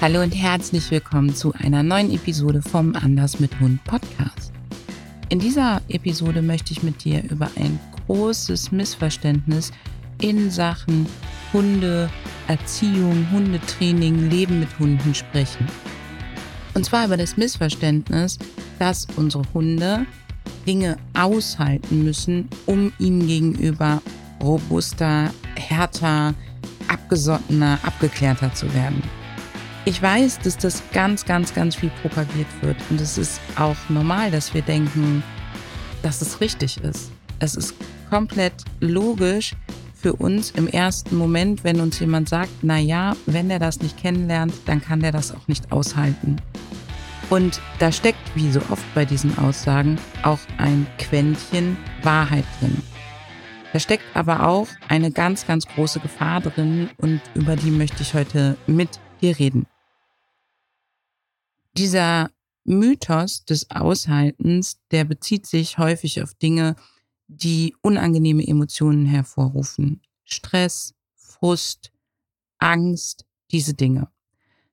Hallo und herzlich willkommen zu einer neuen Episode vom Anders mit Hund Podcast. In dieser Episode möchte ich mit dir über ein großes Missverständnis in Sachen Hunde, Erziehung, Hundetraining, Leben mit Hunden sprechen. Und zwar über das Missverständnis, dass unsere Hunde Dinge aushalten müssen, um ihnen gegenüber robuster, härter, abgesottener, abgeklärter zu werden. Ich weiß, dass das ganz, ganz, ganz viel propagiert wird. Und es ist auch normal, dass wir denken, dass es richtig ist. Es ist komplett logisch für uns im ersten Moment, wenn uns jemand sagt, na ja, wenn er das nicht kennenlernt, dann kann der das auch nicht aushalten. Und da steckt, wie so oft bei diesen Aussagen, auch ein Quäntchen Wahrheit drin. Da steckt aber auch eine ganz, ganz große Gefahr drin und über die möchte ich heute mit dir reden. Dieser Mythos des Aushaltens, der bezieht sich häufig auf Dinge, die unangenehme Emotionen hervorrufen. Stress, Frust, Angst, diese Dinge.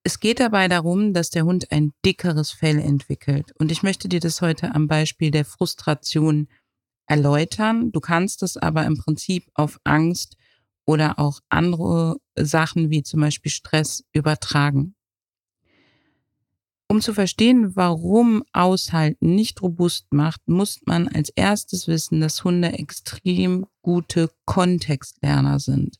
Es geht dabei darum, dass der Hund ein dickeres Fell entwickelt. Und ich möchte dir das heute am Beispiel der Frustration erläutern. Du kannst es aber im Prinzip auf Angst oder auch andere Sachen wie zum Beispiel Stress übertragen. Um zu verstehen, warum Aushalten nicht robust macht, muss man als erstes wissen, dass Hunde extrem gute Kontextlerner sind.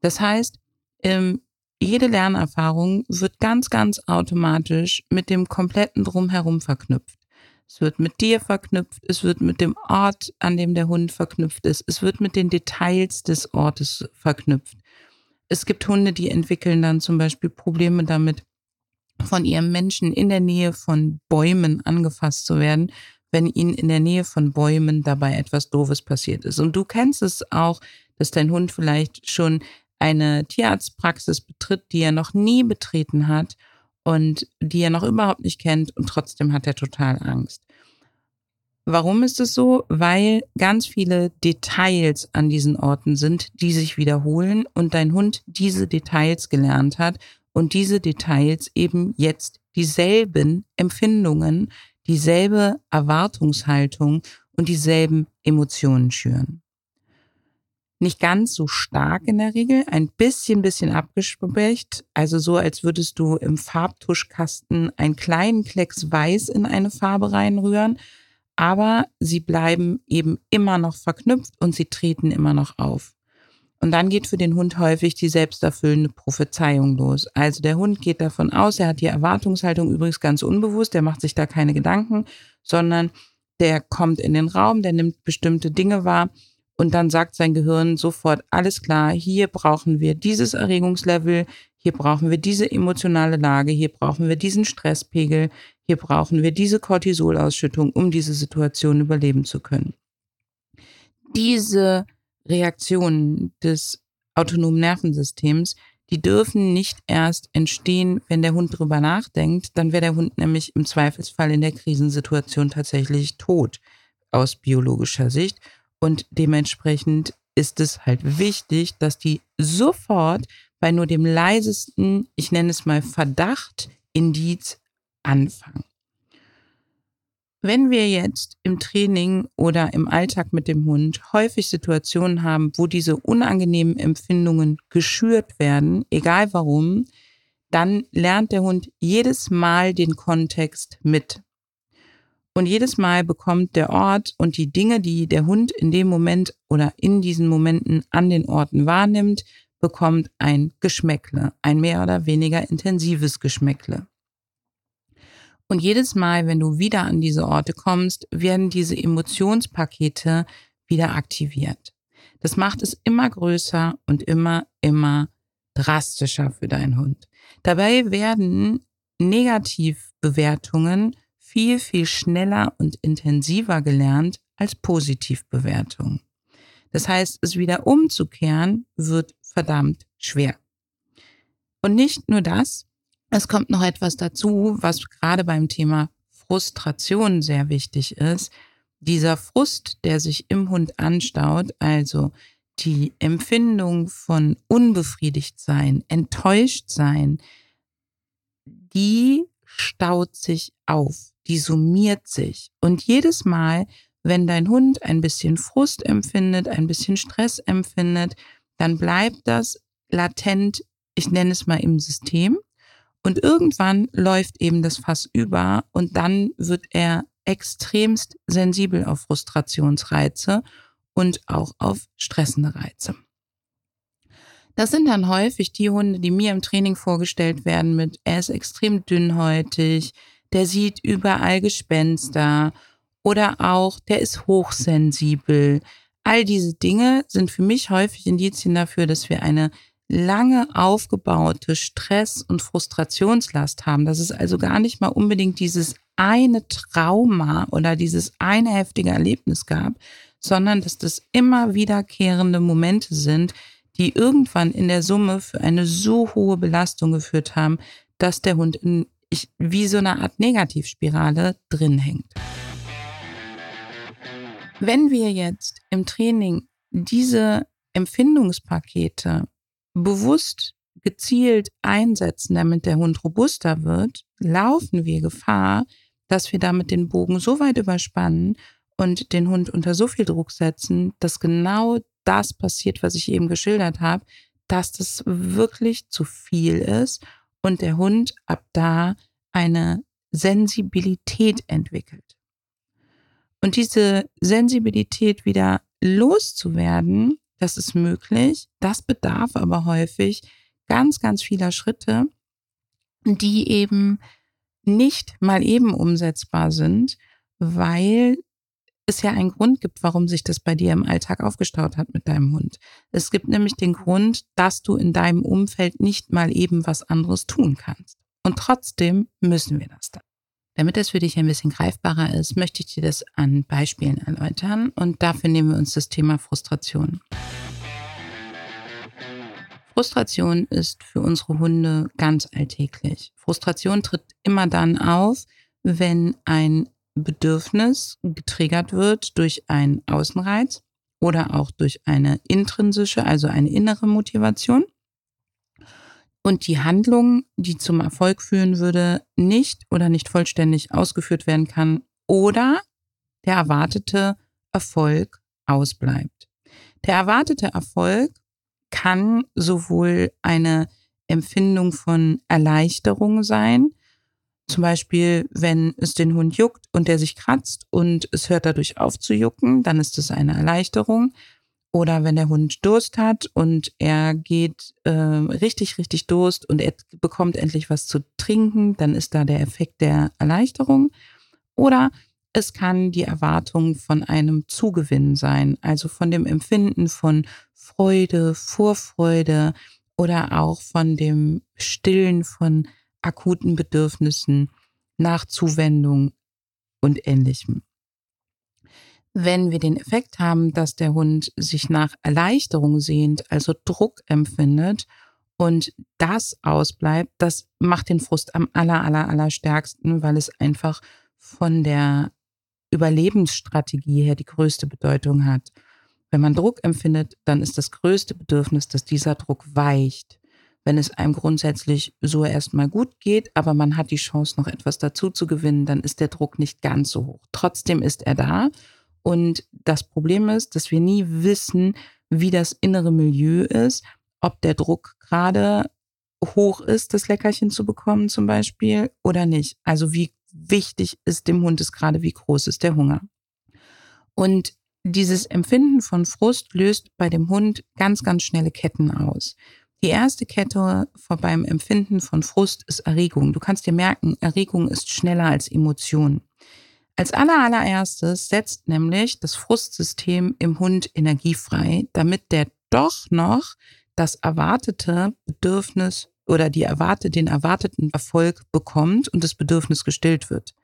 Das heißt, ähm, jede Lernerfahrung wird ganz, ganz automatisch mit dem kompletten Drumherum verknüpft. Es wird mit dir verknüpft, es wird mit dem Ort, an dem der Hund verknüpft ist, es wird mit den Details des Ortes verknüpft. Es gibt Hunde, die entwickeln dann zum Beispiel Probleme damit, von ihrem Menschen in der Nähe von Bäumen angefasst zu werden, wenn ihnen in der Nähe von Bäumen dabei etwas Doofes passiert ist. Und du kennst es auch, dass dein Hund vielleicht schon eine Tierarztpraxis betritt, die er noch nie betreten hat und die er noch überhaupt nicht kennt und trotzdem hat er total Angst. Warum ist es so? Weil ganz viele Details an diesen Orten sind, die sich wiederholen und dein Hund diese Details gelernt hat und diese Details eben jetzt dieselben Empfindungen, dieselbe Erwartungshaltung und dieselben Emotionen schüren. Nicht ganz so stark in der Regel, ein bisschen, bisschen abgespecht, also so, als würdest du im Farbtuschkasten einen kleinen Klecks Weiß in eine Farbe reinrühren, aber sie bleiben eben immer noch verknüpft und sie treten immer noch auf. Und dann geht für den Hund häufig die selbsterfüllende Prophezeiung los. Also der Hund geht davon aus, er hat die Erwartungshaltung übrigens ganz unbewusst, der macht sich da keine Gedanken, sondern der kommt in den Raum, der nimmt bestimmte Dinge wahr und dann sagt sein Gehirn sofort, alles klar, hier brauchen wir dieses Erregungslevel, hier brauchen wir diese emotionale Lage, hier brauchen wir diesen Stresspegel, hier brauchen wir diese Cortisolausschüttung, um diese Situation überleben zu können. Diese Reaktionen des autonomen Nervensystems, die dürfen nicht erst entstehen, wenn der Hund drüber nachdenkt, dann wäre der Hund nämlich im Zweifelsfall in der Krisensituation tatsächlich tot aus biologischer Sicht. Und dementsprechend ist es halt wichtig, dass die sofort bei nur dem leisesten, ich nenne es mal Verdacht, Indiz anfangen. Wenn wir jetzt im Training oder im Alltag mit dem Hund häufig Situationen haben, wo diese unangenehmen Empfindungen geschürt werden, egal warum, dann lernt der Hund jedes Mal den Kontext mit. Und jedes Mal bekommt der Ort und die Dinge, die der Hund in dem Moment oder in diesen Momenten an den Orten wahrnimmt, bekommt ein Geschmäckle, ein mehr oder weniger intensives Geschmäckle. Und jedes Mal, wenn du wieder an diese Orte kommst, werden diese Emotionspakete wieder aktiviert. Das macht es immer größer und immer, immer drastischer für deinen Hund. Dabei werden Negativbewertungen viel, viel schneller und intensiver gelernt als Positivbewertungen. Das heißt, es wieder umzukehren wird verdammt schwer. Und nicht nur das, es kommt noch etwas dazu, was gerade beim Thema Frustration sehr wichtig ist. Dieser Frust, der sich im Hund anstaut, also die Empfindung von unbefriedigt sein, enttäuscht sein, die staut sich auf, die summiert sich. Und jedes Mal, wenn dein Hund ein bisschen Frust empfindet, ein bisschen Stress empfindet, dann bleibt das latent, ich nenne es mal im System. Und irgendwann läuft eben das Fass über und dann wird er extremst sensibel auf Frustrationsreize und auch auf stressende Reize. Das sind dann häufig die Hunde, die mir im Training vorgestellt werden mit, er ist extrem dünnhäutig, der sieht überall Gespenster oder auch, der ist hochsensibel. All diese Dinge sind für mich häufig Indizien dafür, dass wir eine lange aufgebaute Stress- und Frustrationslast haben. Das ist also gar nicht mal unbedingt dieses eine Trauma oder dieses eine heftige Erlebnis gab, sondern dass das immer wiederkehrende Momente sind, die irgendwann in der Summe für eine so hohe Belastung geführt haben, dass der Hund in wie so eine Art Negativspirale drin hängt. Wenn wir jetzt im Training diese Empfindungspakete bewusst gezielt einsetzen, damit der Hund robuster wird, laufen wir Gefahr, dass wir damit den Bogen so weit überspannen und den Hund unter so viel Druck setzen, dass genau das passiert, was ich eben geschildert habe, dass das wirklich zu viel ist und der Hund ab da eine Sensibilität entwickelt. Und diese Sensibilität wieder loszuwerden, das ist möglich. Das bedarf aber häufig ganz, ganz vieler Schritte, die eben nicht mal eben umsetzbar sind, weil es ja einen Grund gibt, warum sich das bei dir im Alltag aufgestaut hat mit deinem Hund. Es gibt nämlich den Grund, dass du in deinem Umfeld nicht mal eben was anderes tun kannst. Und trotzdem müssen wir das dann. Damit das für dich ein bisschen greifbarer ist, möchte ich dir das an Beispielen erläutern und dafür nehmen wir uns das Thema Frustration. Frustration ist für unsere Hunde ganz alltäglich. Frustration tritt immer dann auf, wenn ein Bedürfnis getriggert wird durch einen Außenreiz oder auch durch eine intrinsische, also eine innere Motivation. Und die Handlung, die zum Erfolg führen würde, nicht oder nicht vollständig ausgeführt werden kann oder der erwartete Erfolg ausbleibt. Der erwartete Erfolg kann sowohl eine Empfindung von Erleichterung sein, zum Beispiel, wenn es den Hund juckt und der sich kratzt und es hört dadurch auf zu jucken, dann ist es eine Erleichterung. Oder wenn der Hund Durst hat und er geht äh, richtig, richtig Durst und er bekommt endlich was zu trinken, dann ist da der Effekt der Erleichterung. Oder es kann die Erwartung von einem Zugewinn sein, also von dem Empfinden von Freude, Vorfreude oder auch von dem Stillen von akuten Bedürfnissen nach Zuwendung und ähnlichem. Wenn wir den Effekt haben, dass der Hund sich nach Erleichterung sehnt, also Druck empfindet und das ausbleibt, das macht den Frust am aller, aller, aller stärksten, weil es einfach von der Überlebensstrategie her die größte Bedeutung hat. Wenn man Druck empfindet, dann ist das größte Bedürfnis, dass dieser Druck weicht wenn es einem grundsätzlich so erstmal gut geht, aber man hat die Chance, noch etwas dazu zu gewinnen, dann ist der Druck nicht ganz so hoch. Trotzdem ist er da. Und das Problem ist, dass wir nie wissen, wie das innere Milieu ist, ob der Druck gerade hoch ist, das Leckerchen zu bekommen zum Beispiel oder nicht. Also wie wichtig ist dem Hund es gerade, wie groß ist der Hunger. Und dieses Empfinden von Frust löst bei dem Hund ganz, ganz schnelle Ketten aus. Die erste Kette beim Empfinden von Frust ist Erregung. Du kannst dir merken, Erregung ist schneller als Emotion. Als allerallererstes setzt nämlich das Frustsystem im Hund Energie frei, damit der doch noch das erwartete Bedürfnis oder die erwarte, den erwarteten Erfolg bekommt und das Bedürfnis gestillt wird.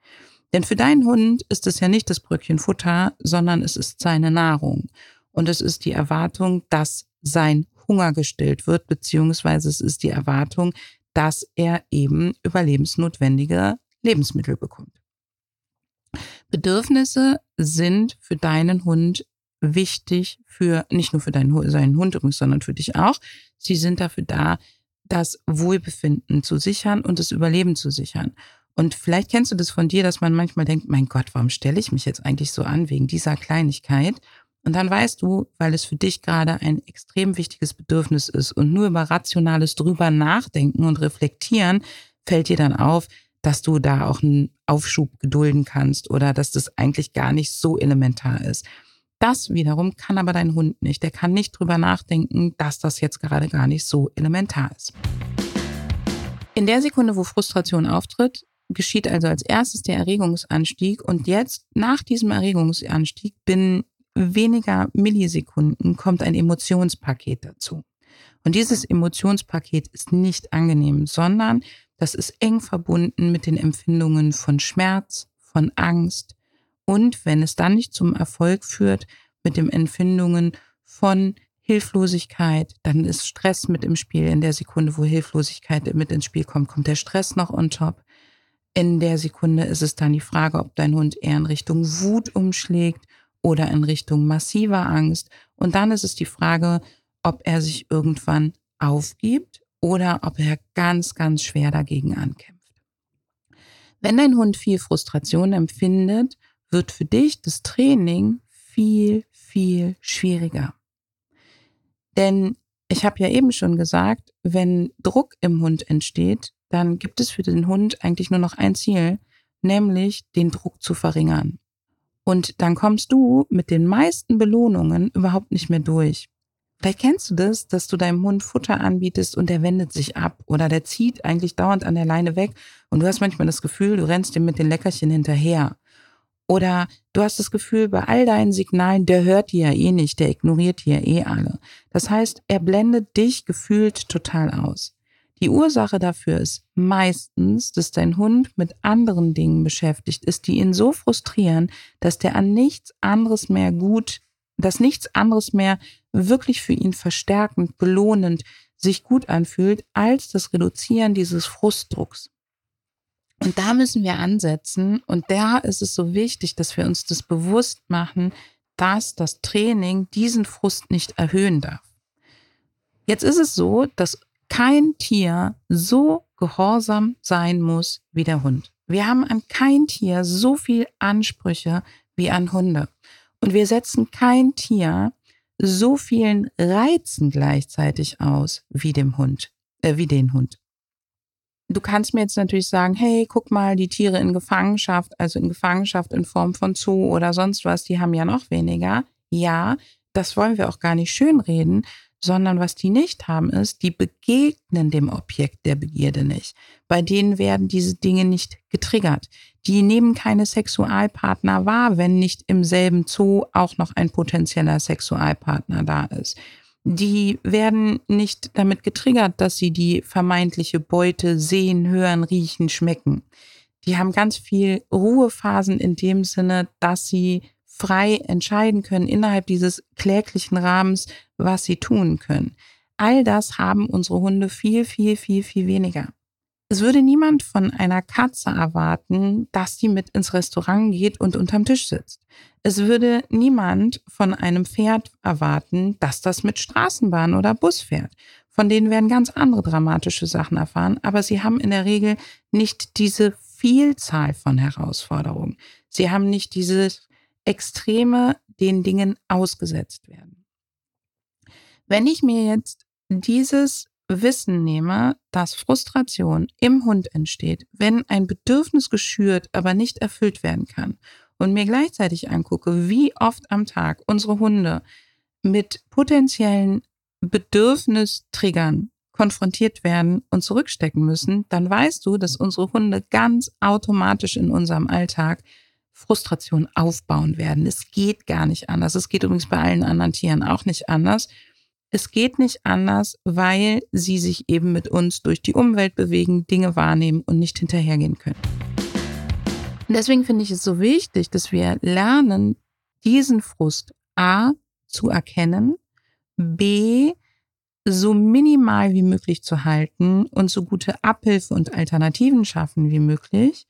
Denn für deinen Hund ist es ja nicht das Bröckchen Futter, sondern es ist seine Nahrung. Und es ist die Erwartung, dass sein Hunger gestillt wird, beziehungsweise es ist die Erwartung, dass er eben überlebensnotwendige Lebensmittel bekommt. Bedürfnisse sind für deinen Hund wichtig für, nicht nur für deinen, seinen Hund sondern für dich auch. Sie sind dafür da, das Wohlbefinden zu sichern und das Überleben zu sichern. Und vielleicht kennst du das von dir, dass man manchmal denkt, mein Gott, warum stelle ich mich jetzt eigentlich so an wegen dieser Kleinigkeit? Und dann weißt du, weil es für dich gerade ein extrem wichtiges Bedürfnis ist und nur über rationales drüber nachdenken und reflektieren, fällt dir dann auf, dass du da auch einen Aufschub gedulden kannst oder dass das eigentlich gar nicht so elementar ist. Das wiederum kann aber dein Hund nicht. Der kann nicht drüber nachdenken, dass das jetzt gerade gar nicht so elementar ist. In der Sekunde, wo Frustration auftritt, geschieht also als erstes der Erregungsanstieg und jetzt nach diesem Erregungsanstieg binnen weniger Millisekunden kommt ein Emotionspaket dazu. Und dieses Emotionspaket ist nicht angenehm, sondern das ist eng verbunden mit den Empfindungen von Schmerz, von Angst, und wenn es dann nicht zum Erfolg führt mit den Empfindungen von Hilflosigkeit, dann ist Stress mit im Spiel. In der Sekunde, wo Hilflosigkeit mit ins Spiel kommt, kommt der Stress noch on top. In der Sekunde ist es dann die Frage, ob dein Hund eher in Richtung Wut umschlägt oder in Richtung massiver Angst. Und dann ist es die Frage, ob er sich irgendwann aufgibt oder ob er ganz, ganz schwer dagegen ankämpft. Wenn dein Hund viel Frustration empfindet, wird für dich das Training viel, viel schwieriger. Denn ich habe ja eben schon gesagt, wenn Druck im Hund entsteht, dann gibt es für den Hund eigentlich nur noch ein Ziel, nämlich den Druck zu verringern. Und dann kommst du mit den meisten Belohnungen überhaupt nicht mehr durch. Vielleicht kennst du das, dass du deinem Hund Futter anbietest und der wendet sich ab oder der zieht eigentlich dauernd an der Leine weg und du hast manchmal das Gefühl, du rennst ihm mit den Leckerchen hinterher. Oder du hast das Gefühl, bei all deinen Signalen, der hört die ja eh nicht, der ignoriert die ja eh alle. Das heißt, er blendet dich gefühlt total aus. Die Ursache dafür ist meistens, dass dein Hund mit anderen Dingen beschäftigt ist, die ihn so frustrieren, dass der an nichts anderes mehr gut, dass nichts anderes mehr wirklich für ihn verstärkend, belohnend sich gut anfühlt, als das Reduzieren dieses Frustdrucks. Und da müssen wir ansetzen. Und da ist es so wichtig, dass wir uns das bewusst machen, dass das Training diesen Frust nicht erhöhen darf. Jetzt ist es so, dass kein Tier so gehorsam sein muss wie der Hund. Wir haben an kein Tier so viel Ansprüche wie an Hunde. Und wir setzen kein Tier so vielen Reizen gleichzeitig aus wie dem Hund, äh, wie den Hund. Du kannst mir jetzt natürlich sagen, hey, guck mal, die Tiere in Gefangenschaft, also in Gefangenschaft in Form von Zoo oder sonst was, die haben ja noch weniger. Ja, das wollen wir auch gar nicht schönreden, sondern was die nicht haben, ist, die begegnen dem Objekt der Begierde nicht. Bei denen werden diese Dinge nicht getriggert. Die nehmen keine Sexualpartner wahr, wenn nicht im selben Zoo auch noch ein potenzieller Sexualpartner da ist die werden nicht damit getriggert, dass sie die vermeintliche Beute sehen, hören, riechen, schmecken. Die haben ganz viel Ruhephasen in dem Sinne, dass sie frei entscheiden können innerhalb dieses kläglichen Rahmens, was sie tun können. All das haben unsere Hunde viel, viel, viel, viel weniger. Es würde niemand von einer Katze erwarten, dass die mit ins Restaurant geht und unterm Tisch sitzt. Es würde niemand von einem Pferd erwarten, dass das mit Straßenbahn oder Bus fährt. Von denen werden ganz andere dramatische Sachen erfahren, aber sie haben in der Regel nicht diese Vielzahl von Herausforderungen. Sie haben nicht dieses Extreme, den Dingen ausgesetzt werden. Wenn ich mir jetzt dieses Wissen nehme, dass Frustration im Hund entsteht, wenn ein Bedürfnis geschürt, aber nicht erfüllt werden kann und mir gleichzeitig angucke, wie oft am Tag unsere Hunde mit potenziellen Bedürfnistriggern konfrontiert werden und zurückstecken müssen, dann weißt du, dass unsere Hunde ganz automatisch in unserem Alltag Frustration aufbauen werden. Es geht gar nicht anders. Es geht übrigens bei allen anderen Tieren auch nicht anders. Es geht nicht anders, weil sie sich eben mit uns durch die Umwelt bewegen, Dinge wahrnehmen und nicht hinterhergehen können. Deswegen finde ich es so wichtig, dass wir lernen, diesen Frust A zu erkennen, B so minimal wie möglich zu halten und so gute Abhilfe und Alternativen schaffen wie möglich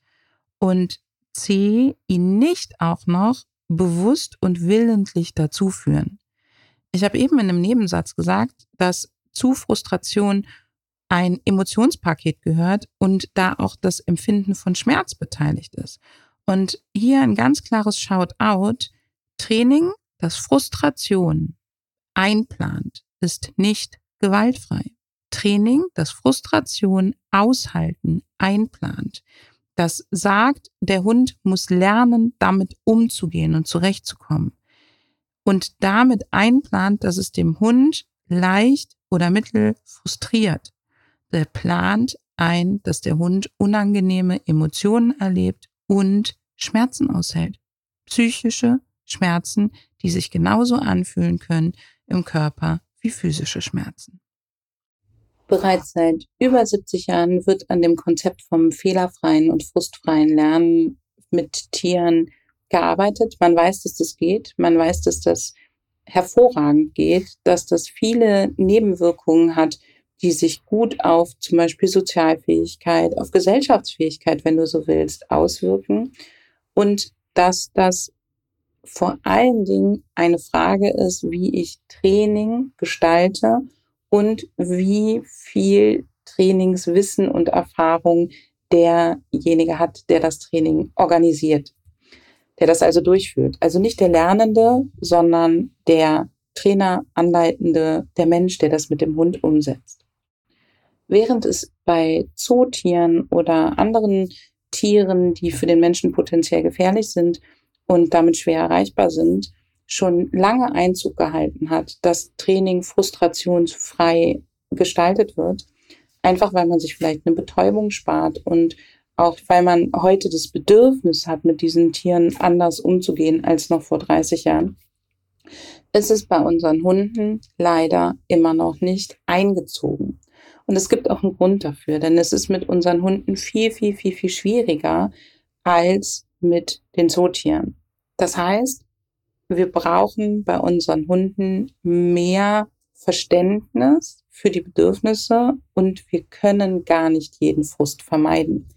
und C ihn nicht auch noch bewusst und willentlich dazu führen. Ich habe eben in einem Nebensatz gesagt, dass zu Frustration ein Emotionspaket gehört und da auch das Empfinden von Schmerz beteiligt ist. Und hier ein ganz klares Shoutout. Training, das Frustration einplant, ist nicht gewaltfrei. Training, das Frustration aushalten einplant, das sagt, der Hund muss lernen, damit umzugehen und zurechtzukommen. Und damit einplant, dass es dem Hund leicht oder mittel frustriert. Der plant ein, dass der Hund unangenehme Emotionen erlebt und Schmerzen aushält. Psychische Schmerzen, die sich genauso anfühlen können im Körper wie physische Schmerzen. Bereits seit über 70 Jahren wird an dem Konzept vom fehlerfreien und frustfreien Lernen mit Tieren gearbeitet. Man weiß, dass das geht. Man weiß, dass das hervorragend geht, dass das viele Nebenwirkungen hat, die sich gut auf zum Beispiel Sozialfähigkeit, auf Gesellschaftsfähigkeit, wenn du so willst, auswirken. Und dass das vor allen Dingen eine Frage ist, wie ich Training gestalte und wie viel Trainingswissen und Erfahrung derjenige hat, der das Training organisiert, der das also durchführt. Also nicht der Lernende, sondern der Trainer, Anleitende, der Mensch, der das mit dem Hund umsetzt. Während es bei Zootieren oder anderen Tieren, die für den Menschen potenziell gefährlich sind und damit schwer erreichbar sind, schon lange Einzug gehalten hat, dass Training frustrationsfrei gestaltet wird. Einfach weil man sich vielleicht eine Betäubung spart und auch weil man heute das Bedürfnis hat, mit diesen Tieren anders umzugehen als noch vor 30 Jahren, ist es bei unseren Hunden leider immer noch nicht eingezogen. Und es gibt auch einen Grund dafür, denn es ist mit unseren Hunden viel, viel, viel, viel schwieriger als mit den Zootieren. Das heißt, wir brauchen bei unseren Hunden mehr Verständnis für die Bedürfnisse und wir können gar nicht jeden Frust vermeiden.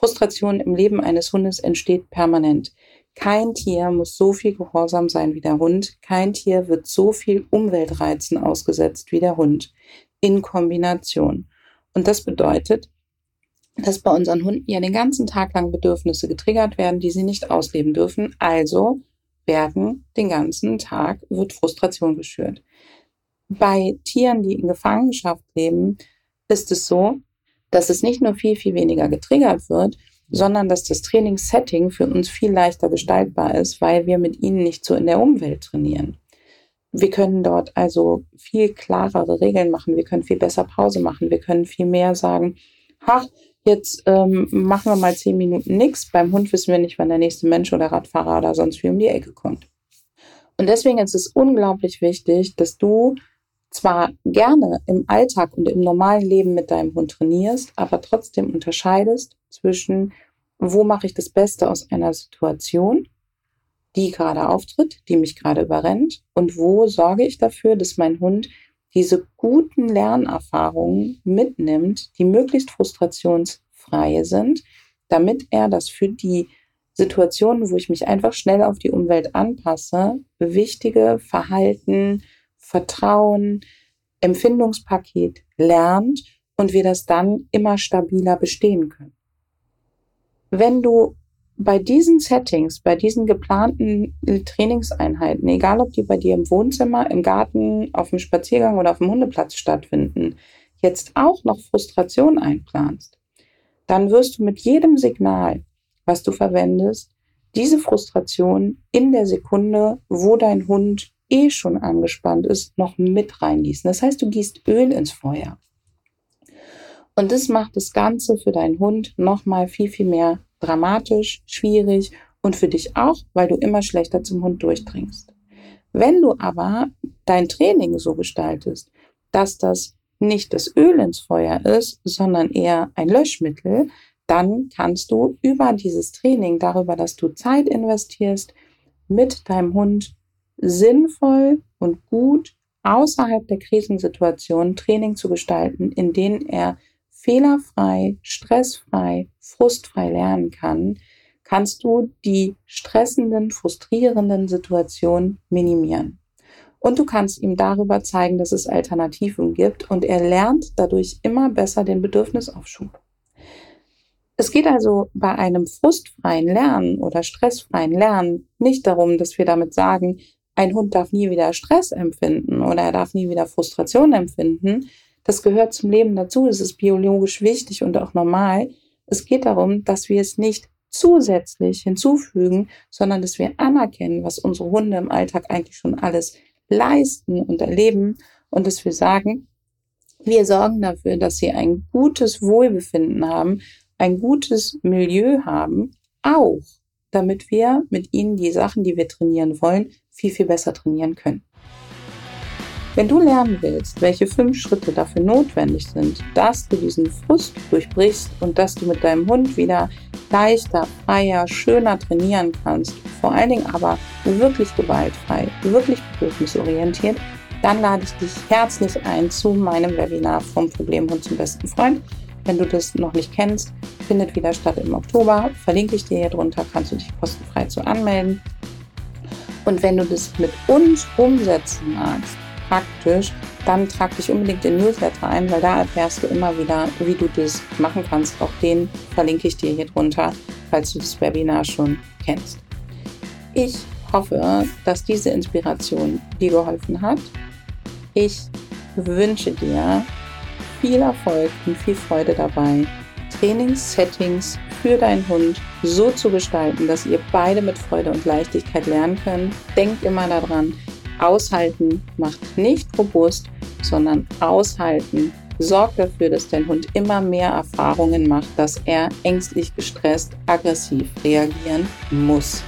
Frustration im Leben eines Hundes entsteht permanent. Kein Tier muss so viel gehorsam sein wie der Hund. Kein Tier wird so viel Umweltreizen ausgesetzt wie der Hund in Kombination. Und das bedeutet, dass bei unseren Hunden ja den ganzen Tag lang Bedürfnisse getriggert werden, die sie nicht ausleben dürfen. Also werden den ganzen Tag, wird Frustration geschürt. Bei Tieren, die in Gefangenschaft leben, ist es so, dass es nicht nur viel, viel weniger getriggert wird, sondern dass das Trainingssetting für uns viel leichter gestaltbar ist, weil wir mit ihnen nicht so in der Umwelt trainieren. Wir können dort also viel klarere Regeln machen, wir können viel besser Pause machen, wir können viel mehr sagen, ach, jetzt ähm, machen wir mal zehn Minuten nichts. Beim Hund wissen wir nicht, wann der nächste Mensch oder Radfahrer oder sonst wie um die Ecke kommt. Und deswegen ist es unglaublich wichtig, dass du zwar gerne im Alltag und im normalen Leben mit deinem Hund trainierst, aber trotzdem unterscheidest zwischen, wo mache ich das Beste aus einer Situation, die gerade auftritt, die mich gerade überrennt, und wo sorge ich dafür, dass mein Hund diese guten Lernerfahrungen mitnimmt, die möglichst frustrationsfreie sind, damit er das für die Situationen, wo ich mich einfach schnell auf die Umwelt anpasse, wichtige Verhalten, Vertrauen, Empfindungspaket lernt und wir das dann immer stabiler bestehen können. Wenn du bei diesen Settings, bei diesen geplanten Trainingseinheiten, egal ob die bei dir im Wohnzimmer, im Garten, auf dem Spaziergang oder auf dem Hundeplatz stattfinden, jetzt auch noch Frustration einplanst, dann wirst du mit jedem Signal, was du verwendest, diese Frustration in der Sekunde, wo dein Hund eh schon angespannt ist, noch mit reingießen. Das heißt, du gießt Öl ins Feuer. Und das macht das Ganze für deinen Hund nochmal viel, viel mehr dramatisch, schwierig und für dich auch, weil du immer schlechter zum Hund durchdringst. Wenn du aber dein Training so gestaltest, dass das nicht das Öl ins Feuer ist, sondern eher ein Löschmittel, dann kannst du über dieses Training, darüber, dass du Zeit investierst, mit deinem Hund sinnvoll und gut außerhalb der Krisensituation Training zu gestalten, in denen er fehlerfrei, stressfrei, frustfrei lernen kann, kannst du die stressenden, frustrierenden Situationen minimieren. Und du kannst ihm darüber zeigen, dass es Alternativen gibt und er lernt dadurch immer besser den Bedürfnisaufschub. Es geht also bei einem frustfreien Lernen oder stressfreien Lernen nicht darum, dass wir damit sagen, ein Hund darf nie wieder Stress empfinden oder er darf nie wieder Frustration empfinden. Das gehört zum Leben dazu, das ist biologisch wichtig und auch normal. Es geht darum, dass wir es nicht zusätzlich hinzufügen, sondern dass wir anerkennen, was unsere Hunde im Alltag eigentlich schon alles leisten und erleben und dass wir sagen, wir sorgen dafür, dass sie ein gutes Wohlbefinden haben, ein gutes Milieu haben, auch damit wir mit ihnen die Sachen, die wir trainieren wollen, viel, viel besser trainieren können. Wenn du lernen willst, welche fünf Schritte dafür notwendig sind, dass du diesen Frust durchbrichst und dass du mit deinem Hund wieder leichter, freier, schöner trainieren kannst, vor allen Dingen aber wirklich gewaltfrei, wirklich bedürfnisorientiert, dann lade ich dich herzlich ein zu meinem Webinar vom Problemhund zum besten Freund. Wenn du das noch nicht kennst, findet wieder statt im Oktober. Verlinke ich dir hier drunter, kannst du dich kostenfrei zu anmelden. Und wenn du das mit uns umsetzen magst, praktisch, dann trag dich unbedingt in Newsletter ein, weil da erfährst du immer wieder, wie du das machen kannst. Auch den verlinke ich dir hier drunter, falls du das Webinar schon kennst. Ich hoffe, dass diese Inspiration dir geholfen hat. Ich wünsche dir viel Erfolg und viel Freude dabei, Trainingssettings für deinen Hund so zu gestalten, dass ihr beide mit Freude und Leichtigkeit lernen könnt. Denkt immer daran, Aushalten macht nicht robust, sondern aushalten sorgt dafür, dass dein Hund immer mehr Erfahrungen macht, dass er ängstlich, gestresst, aggressiv reagieren muss.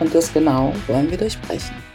Und das genau wollen wir durchbrechen.